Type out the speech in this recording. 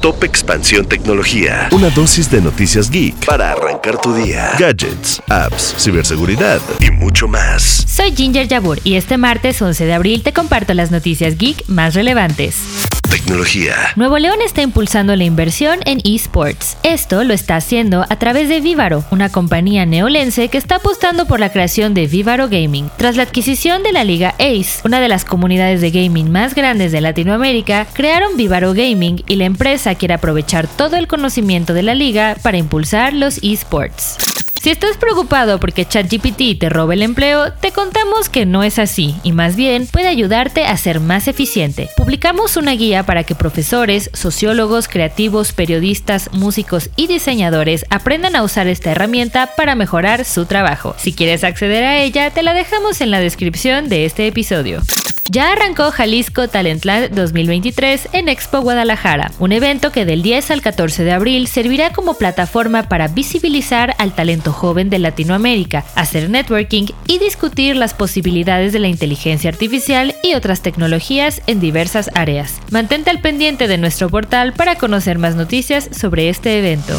Top Expansión Tecnología. Una dosis de noticias geek para arrancar tu día. Gadgets, apps, ciberseguridad y mucho más. Soy Ginger Yabur y este martes 11 de abril te comparto las noticias geek más relevantes. Nuevo León está impulsando la inversión en esports. Esto lo está haciendo a través de Vivaro, una compañía neolense que está apostando por la creación de Vivaro Gaming. Tras la adquisición de la Liga Ace, una de las comunidades de gaming más grandes de Latinoamérica, crearon Vivaro Gaming y la empresa quiere aprovechar todo el conocimiento de la liga para impulsar los esports. Si estás preocupado porque ChatGPT te robe el empleo, te contamos que no es así y más bien puede ayudarte a ser más eficiente. Publicamos una guía para que profesores, sociólogos, creativos, periodistas, músicos y diseñadores aprendan a usar esta herramienta para mejorar su trabajo. Si quieres acceder a ella, te la dejamos en la descripción de este episodio. Ya arrancó Jalisco Talentland 2023 en Expo Guadalajara, un evento que del 10 al 14 de abril servirá como plataforma para visibilizar al talento joven de Latinoamérica, hacer networking y discutir las posibilidades de la inteligencia artificial y otras tecnologías en diversas áreas. Mantente al pendiente de nuestro portal para conocer más noticias sobre este evento.